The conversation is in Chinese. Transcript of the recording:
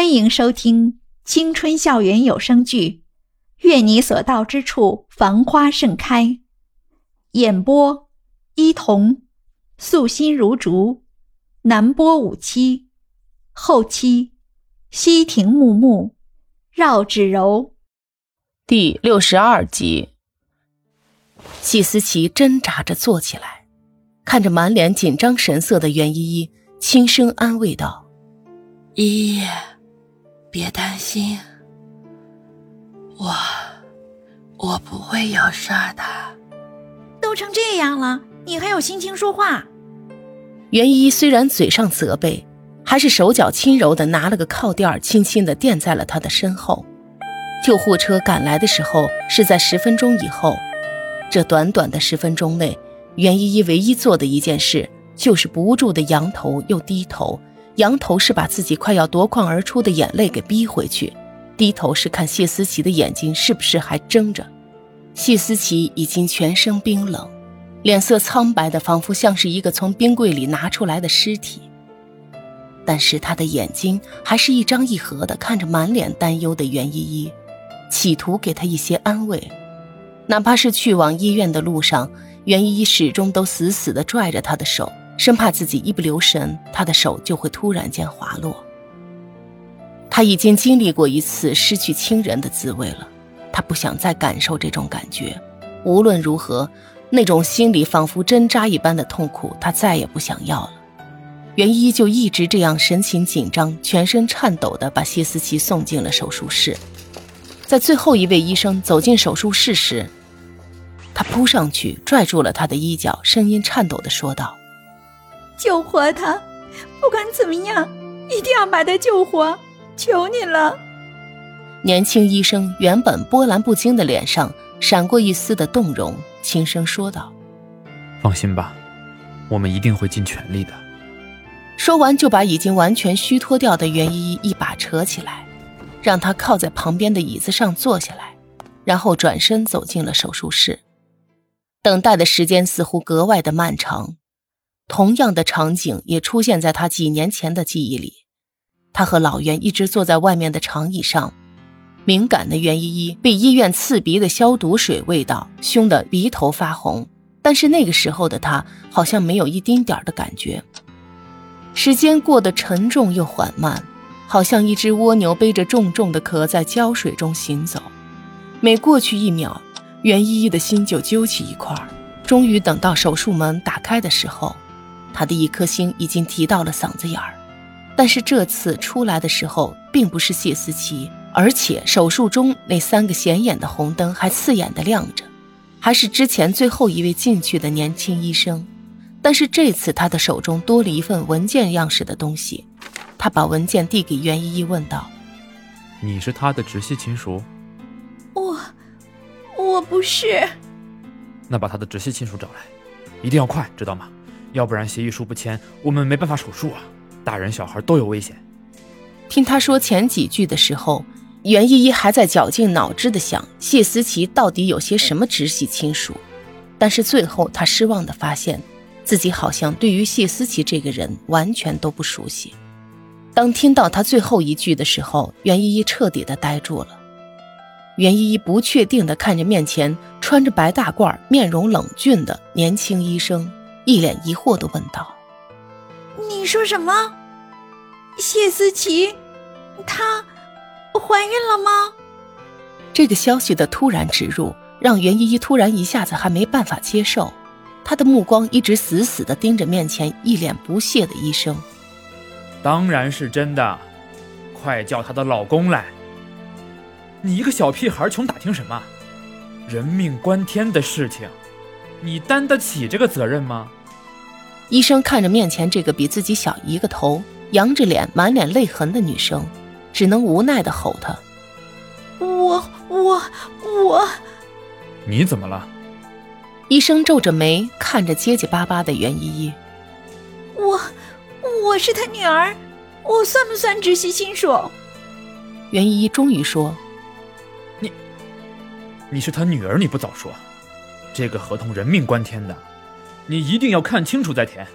欢迎收听青春校园有声剧《愿你所到之处繁花盛开》，演播：伊童，素心如竹，南波五七，后期：西亭木木，绕指柔。第六十二集，季思琪挣扎着坐起来，看着满脸紧张神色的袁依依，轻声安慰道：“依依。”别担心，我我不会要杀他。都成这样了，你还有心情说话？袁依依虽然嘴上责备，还是手脚轻柔的拿了个靠垫，轻轻的垫在了他的身后。救护车赶来的时候是在十分钟以后，这短短的十分钟内，袁依依唯一做的一件事就是不住的仰头又低头。仰头是把自己快要夺眶而出的眼泪给逼回去，低头是看谢思琪的眼睛是不是还睁着。谢思琪已经全身冰冷，脸色苍白的仿佛像是一个从冰柜里拿出来的尸体。但是他的眼睛还是一张一合的看着满脸担忧的袁依依，企图给她一些安慰。哪怕是去往医院的路上，袁依依始终都死死地拽着他的手。生怕自己一不留神，他的手就会突然间滑落。他已经经历过一次失去亲人的滋味了，他不想再感受这种感觉。无论如何，那种心里仿佛针扎一般的痛苦，他再也不想要了。袁一就一直这样神情紧张、全身颤抖地把谢思琪送进了手术室。在最后一位医生走进手术室时，他扑上去拽住了他的衣角，声音颤抖地说道。救活他，不管怎么样，一定要把他救活，求你了。年轻医生原本波澜不惊的脸上闪过一丝的动容，轻声说道：“放心吧，我们一定会尽全力的。”说完，就把已经完全虚脱掉的袁依依一把扯起来，让她靠在旁边的椅子上坐下来，然后转身走进了手术室。等待的时间似乎格外的漫长。同样的场景也出现在他几年前的记忆里。他和老袁一直坐在外面的长椅上，敏感的袁依依被医院刺鼻的消毒水味道熏得鼻头发红，但是那个时候的他好像没有一丁点儿的感觉。时间过得沉重又缓慢，好像一只蜗牛背着重重的壳在胶水中行走。每过去一秒，袁依依的心就揪起一块儿。终于等到手术门打开的时候。他的一颗心已经提到了嗓子眼儿，但是这次出来的时候并不是谢思琪，而且手术中那三个显眼的红灯还刺眼的亮着，还是之前最后一位进去的年轻医生。但是这次他的手中多了一份文件样式的东西，他把文件递给袁依依，问道：“你是他的直系亲属？”“我，我不是。”“那把他的直系亲属找来，一定要快，知道吗？”要不然协议书不签，我们没办法手术啊！大人小孩都有危险。听他说前几句的时候，袁依依还在绞尽脑汁的想谢思琪到底有些什么直系亲属，但是最后她失望的发现，自己好像对于谢思琪这个人完全都不熟悉。当听到他最后一句的时候，袁依依彻底的呆住了。袁依依不确定的看着面前穿着白大褂、面容冷峻的年轻医生。一脸疑惑的问道：“你说什么？谢思琪，她怀孕了吗？”这个消息的突然植入，让袁依依突然一下子还没办法接受，她的目光一直死死的盯着面前一脸不屑的医生。当然是真的，快叫她的老公来！你一个小屁孩，穷打听什么？人命关天的事情，你担得起这个责任吗？医生看着面前这个比自己小一个头、扬着脸、满脸泪痕的女生，只能无奈的吼她：“我我我，你怎么了？”医生皱着眉看着结结巴巴的袁依依：“我我是他女儿，我算不算直系亲属？”袁依依终于说：“你你是他女儿，你不早说，这个合同人命关天的。”你一定要看清楚再填。